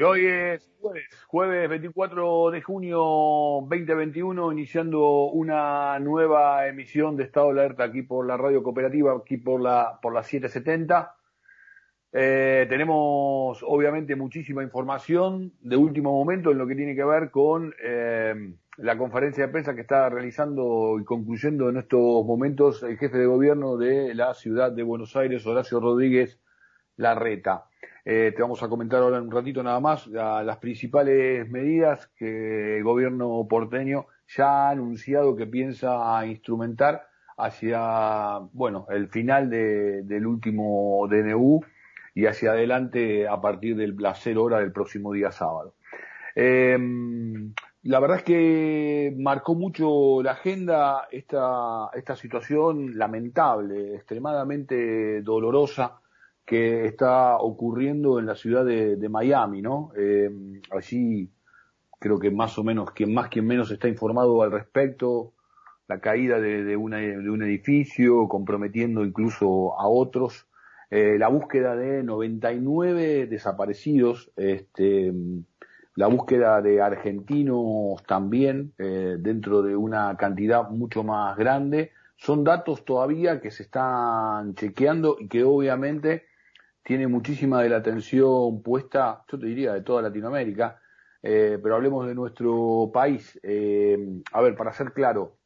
Y hoy es jueves, jueves 24 de junio 2021, iniciando una nueva emisión de Estado de Alerta aquí por la radio cooperativa, aquí por la, por la 770. Eh, tenemos obviamente muchísima información de último momento en lo que tiene que ver con eh, la conferencia de prensa que está realizando y concluyendo en estos momentos el jefe de gobierno de la ciudad de Buenos Aires, Horacio Rodríguez Larreta. Eh, te vamos a comentar ahora en un ratito nada más las principales medidas que el gobierno porteño ya ha anunciado que piensa instrumentar hacia, bueno, el final del último DNU y hacia adelante a partir del placer hora del próximo día sábado. Em, la verdad es que marcó mucho la agenda esta, esta situación lamentable, extremadamente dolorosa que está ocurriendo en la ciudad de, Miami, ¿no? Eh, allí creo que más o menos, quien más, quien menos está informado al respecto, la caída de, una, de un edificio, comprometiendo incluso a otros, eh, la búsqueda de 99 desaparecidos, este, la búsqueda de argentinos también, eh, dentro de una cantidad mucho más grande, son datos todavía que se están chequeando y que obviamente tiene muchísima de la atención puesta, yo te diría, de toda Latinoamérica, eh, pero hablemos de nuestro país. Eh, a ver, para ser claro,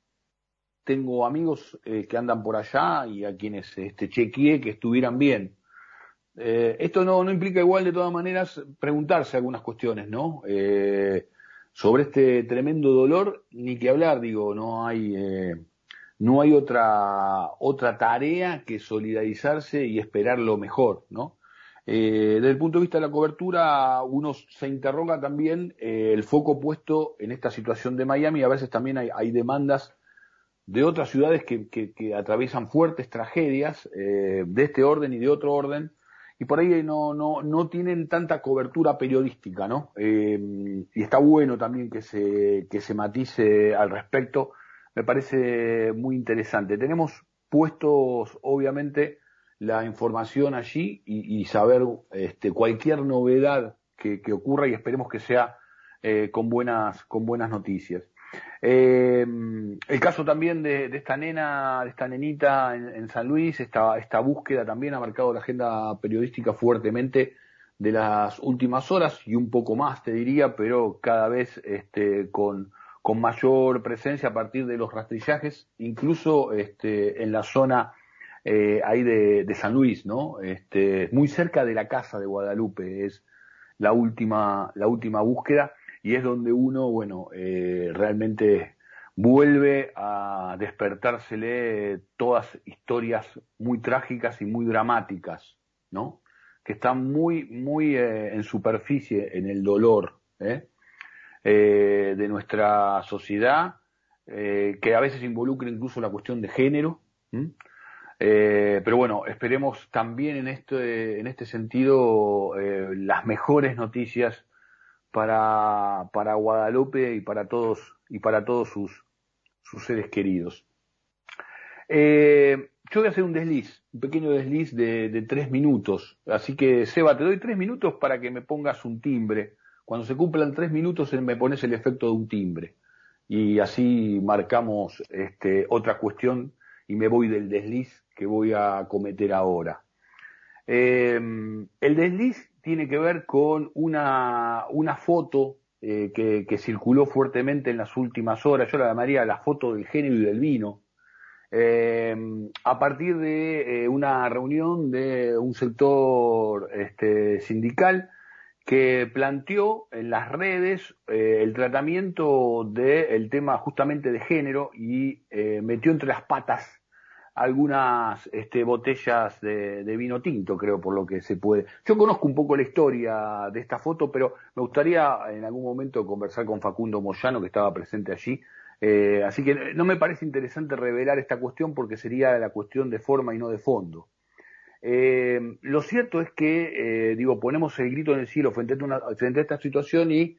tengo amigos eh, que andan por allá y a quienes este, chequeé que estuvieran bien. esto no, no implica igual de todas maneras preguntarse algunas cuestiones, ¿no? sobre este tremendo dolor, ni que hablar, digo, no hay no hay otra, otra tarea que solidarizarse y esperar lo mejor, ¿no? Eh, desde el punto de vista de la cobertura, uno se interroga también eh, el foco puesto en esta situación de Miami. A veces también hay, demandas de otras ciudades que, que, que atraviesan fuertes tragedias eh, de este orden y de otro orden, y por ahí no, no, no tienen tanta cobertura periodística, ¿no? Y está bueno también que se, que se matice al respecto me parece muy interesante. Tenemos puestos, obviamente, la información allí y, saber este, cualquier novedad que, ocurra y esperemos que sea eh, con buenas con buenas noticias. Eh, el caso también de, esta nena, de esta nenita en, San Luis, esta, esta búsqueda también ha marcado la agenda periodística fuertemente de las últimas horas y un poco más, te diría, pero cada vez este, con, con mayor presencia a partir de los rastrillajes, incluso este, en la zona eh, ahí de, San Luis, ¿no? Este, muy cerca de la casa de Guadalupe es la última, la última búsqueda y es donde uno, bueno, eh, realmente vuelve a despertársele todas historias muy trágicas y muy dramáticas, ¿no? Que están muy, muy eh, en superficie en el dolor, ¿eh? Eh, de nuestra sociedad, eh, que a veces involucra incluso la cuestión de género. Eh, pero bueno, esperemos también en este, en este sentido las mejores noticias para, para Guadalupe y para todos, y para todos sus, sus seres queridos. yo voy a hacer un desliz, un pequeño desliz de, de tres minutos. Así que, Seba, te doy tres minutos para que me pongas un timbre cuando se cumplan tres minutos me pones el efecto de un timbre. Y así marcamos este, otra cuestión y me voy del desliz que voy a cometer ahora. Em, el desliz tiene que ver con una, una foto eh, que, circuló fuertemente en las últimas horas. Yo la llamaría la foto del género y del vino. Em, a partir de eh, una reunión de un sector este, sindical que planteó en las redes eh, el tratamiento del tema justamente de género y eh, metió entre las patas algunas este, botellas de, vino tinto, creo, por lo que se puede. Yo conozco un poco la historia de esta foto, pero me gustaría en algún momento conversar con Facundo Moyano, que estaba presente allí. Eh, así que no me parece interesante revelar esta cuestión porque sería la cuestión de forma y no de fondo. Eh, lo cierto es que, eh, digo, ponemos el grito en el cielo frente a, esta situación y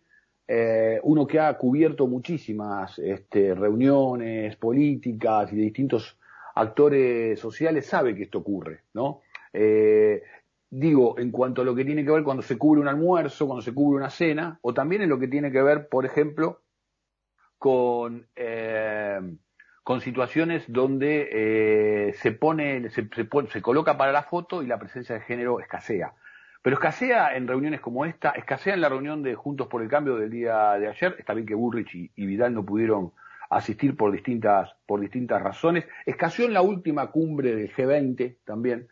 eh, uno que ha cubierto muchísimas este, reuniones políticas y de distintos actores sociales sabe que esto ocurre, ¿no? digo, en cuanto a lo que tiene que ver cuando se cubre un almuerzo, cuando se cubre una cena, o también en lo que tiene que ver, por ejemplo, con, eh, con situaciones donde eh, se pone, se, se, coloca para la foto y la presencia de género escasea. Pero escasea en reuniones como esta, escasea en la reunión de Juntos por el Cambio del día de ayer, está bien que Burrich y, Vidal no pudieron asistir por distintas, por distintas razones, escaseó en la última cumbre del G20 también,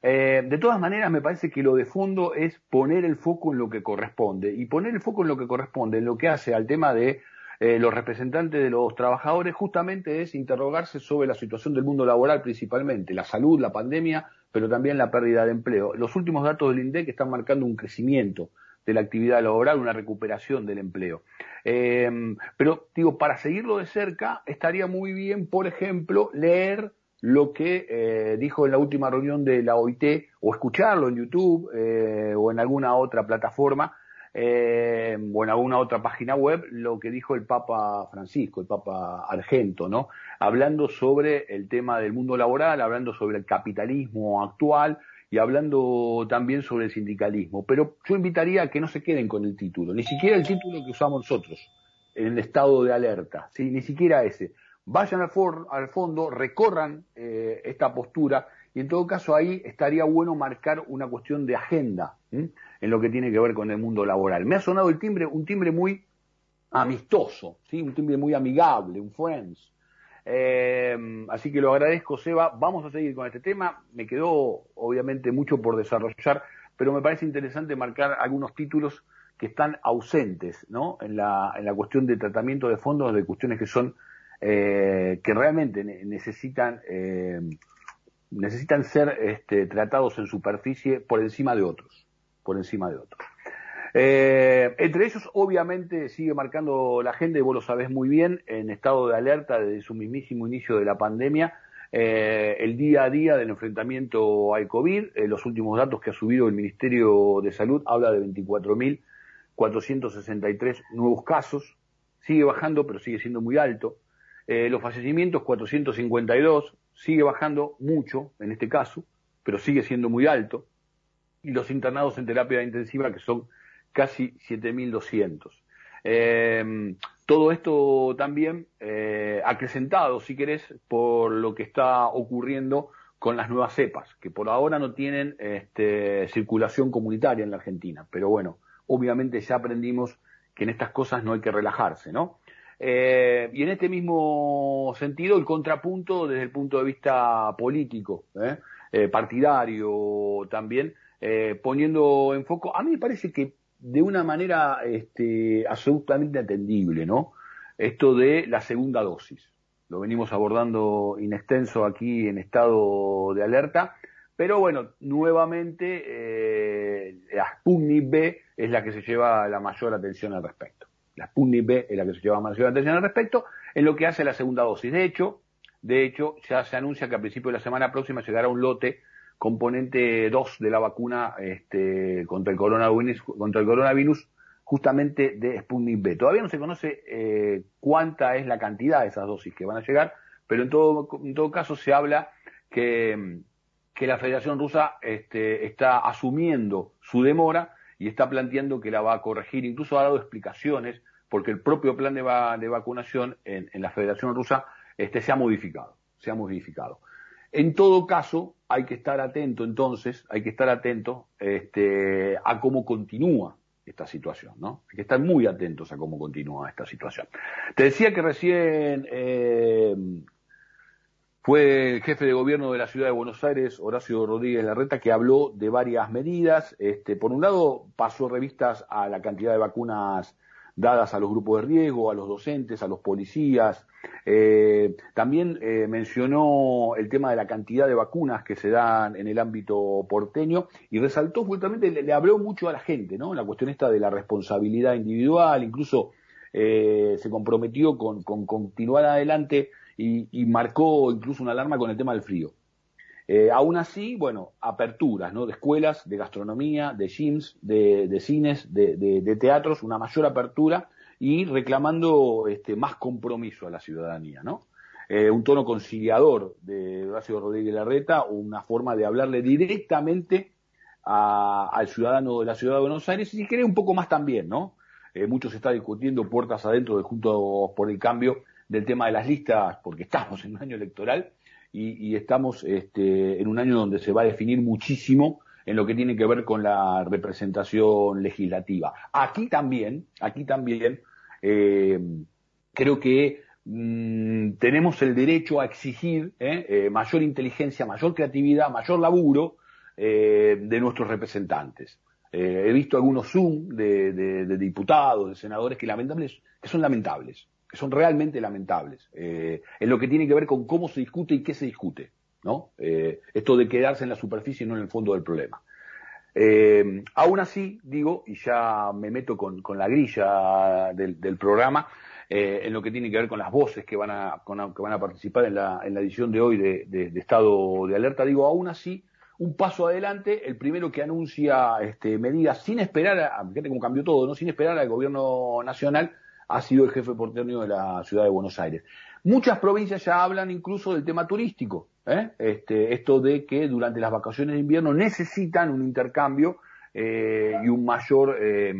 eh, de todas maneras, me parece que lo de fondo es poner el foco en lo que corresponde. Y poner el foco en lo que corresponde, en lo que hace al tema de eh, los representantes de los trabajadores, justamente es interrogarse sobre la situación del mundo laboral principalmente, la salud, la pandemia, pero también la pérdida de empleo. Los últimos datos del INDEC están marcando un crecimiento de la actividad laboral, una recuperación del empleo. Eh, pero, digo, para seguirlo de cerca, estaría muy bien, por ejemplo, leer lo que eh, dijo en la última reunión de la OIT, o escucharlo en YouTube eh, o en alguna otra plataforma, eh, en alguna otra página web, lo que dijo el Papa Francisco, el Papa Argento, ¿no? Hablando sobre el tema del mundo laboral, hablando sobre el capitalismo actual y hablando también sobre el sindicalismo. Pero yo invitaría a que no se queden con el título, ni siquiera el título que usamos nosotros, en el estado de alerta, ¿sí? Ni siquiera ese vayan al, al fondo, recorran eh, esta postura y en todo caso ahí estaría bueno marcar una cuestión de agenda en lo que tiene que ver con el mundo laboral. Me ha sonado el timbre, un timbre muy amistoso, ¿sí? un timbre muy amigable, un friends. Eh, así que lo agradezco, Seba. Vamos a seguir con este tema. Me quedó, obviamente, mucho por desarrollar, pero me parece interesante marcar algunos títulos que están ausentes ¿no? en, la, en la cuestión de tratamiento de fondos, de cuestiones que son eh, que realmente necesitan, eh, necesitan ser este, tratados en superficie por encima de otros, por encima de otros. Eh, entre ellos, obviamente, sigue marcando la agenda, y vos lo sabés muy bien, en estado de alerta desde su mismísimo inicio de la pandemia, el día a día del enfrentamiento al COVID. los últimos datos que ha subido el Ministerio de Salud habla de 24.463 nuevos casos. Sigue bajando, pero sigue siendo muy alto. Eh, los fallecimientos 452, sigue bajando mucho en este caso, pero sigue siendo muy alto. Y los internados en terapia intensiva, que son casi 7.200. Eh, todo esto también eh, acrecentado, si querés, por lo que está ocurriendo con las nuevas cepas, que por ahora no tienen este, circulación comunitaria en la Argentina. Pero bueno, obviamente ya aprendimos que en estas cosas no hay que relajarse, ¿no? Eh, y en este mismo sentido, el contrapunto desde el punto de vista político, ¿eh? Eh, partidario también, poniendo en foco, a mí me parece que de una manera este, absolutamente atendible, ¿no? Esto de la segunda dosis. Lo venimos abordando in extenso aquí en estado de alerta, pero bueno, nuevamente la Sputnik B es la que se lleva la mayor atención al respecto la Sputnik B es la que se lleva más atención al respecto, en lo que hace la segunda dosis. De hecho, de hecho, ya se anuncia que a principios de la semana próxima llegará un lote componente 2 de la vacuna este, contra, el coronavirus, justamente de Sputnik B. Todavía no se conoce eh, cuánta es la cantidad de esas dosis que van a llegar, pero en todo, en todo caso se habla que, que la Federación Rusa este, está asumiendo su demora y está planteando que la va a corregir, incluso ha dado explicaciones, porque el propio plan de, vacunación en, la Federación Rusa este, se ha modificado, se ha modificado. En todo caso, hay que estar atento entonces, hay que estar atento este, a cómo continúa esta situación, ¿no? Hay que estar muy atentos a cómo continúa esta situación. Te decía que recién eh, fue el jefe de gobierno de la ciudad de Buenos Aires, Horacio Rodríguez Larreta, que habló de varias medidas. Este, por un lado, pasó revistas a la cantidad de vacunas dadas a los grupos de riesgo, a los docentes, a los policías. Eh, también eh, mencionó el tema de la cantidad de vacunas que se dan en el ámbito porteño y resaltó justamente, le, habló mucho a la gente, ¿no? La cuestión esta de la responsabilidad individual, incluso eh, se comprometió con, con continuar adelante y, marcó incluso una alarma con el tema del frío. Eh, aún así, bueno, aperturas, ¿no? De escuelas, de gastronomía, de gyms, de, cines, de, teatros, una mayor apertura y reclamando este, más compromiso a la ciudadanía, ¿no? Eh, un tono conciliador de Horacio Rodríguez Larreta, una forma de hablarle directamente al ciudadano de la ciudad de Buenos Aires y si quiere un poco más también, ¿no? Eh, mucho se está discutiendo puertas adentro de Juntos por el Cambio del tema de las listas, porque estamos en un año electoral y, estamos este, en un año donde se va a definir muchísimo en lo que tiene que ver con la representación legislativa. Aquí también, aquí también, eh, creo que mm, tenemos el derecho a exigir eh, eh, mayor inteligencia, mayor creatividad, mayor laburo de nuestros representantes. he visto algunos Zoom de, diputados, de senadores que lamentables, que son lamentables, que son realmente lamentables, en lo que tiene que ver con cómo se discute y qué se discute. ¿no? Eh, esto de quedarse en la superficie y no en el fondo del problema. Eh, aún así, digo, y ya me meto con, la grilla del, programa, eh, en lo que tiene que ver con las voces que van a, que van a participar en la, en la edición de hoy de, estado de alerta, digo, aún así, un paso adelante, el primero que anuncia este, medidas sin esperar, a, fíjate cómo cambió todo, ¿no? sin esperar al gobierno nacional, ha sido el jefe porteño de la ciudad de Buenos Aires. Muchas provincias ya hablan incluso del tema turístico, ¿eh? este, esto de que durante las vacaciones de invierno necesitan un intercambio eh, y un mayor, eh,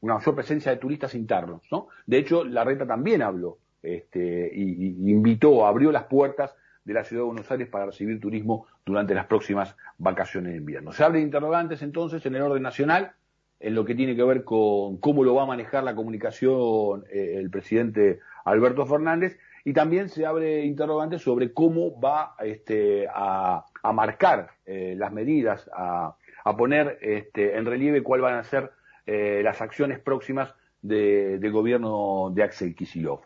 una mayor presencia de turistas internos. ¿no? De hecho, la reta también habló este, y, invitó, abrió las puertas de la ciudad de Buenos Aires para recibir turismo durante las próximas vacaciones de invierno. Se abre de interrogantes entonces en el orden nacional en lo que tiene que ver con cómo lo va a manejar la comunicación el presidente Alberto Fernández y también se abre interrogantes sobre cómo va este, a, marcar eh, las medidas, a, poner este, en relieve cuáles van a ser eh, las acciones próximas de, del gobierno de Axel Kisilov.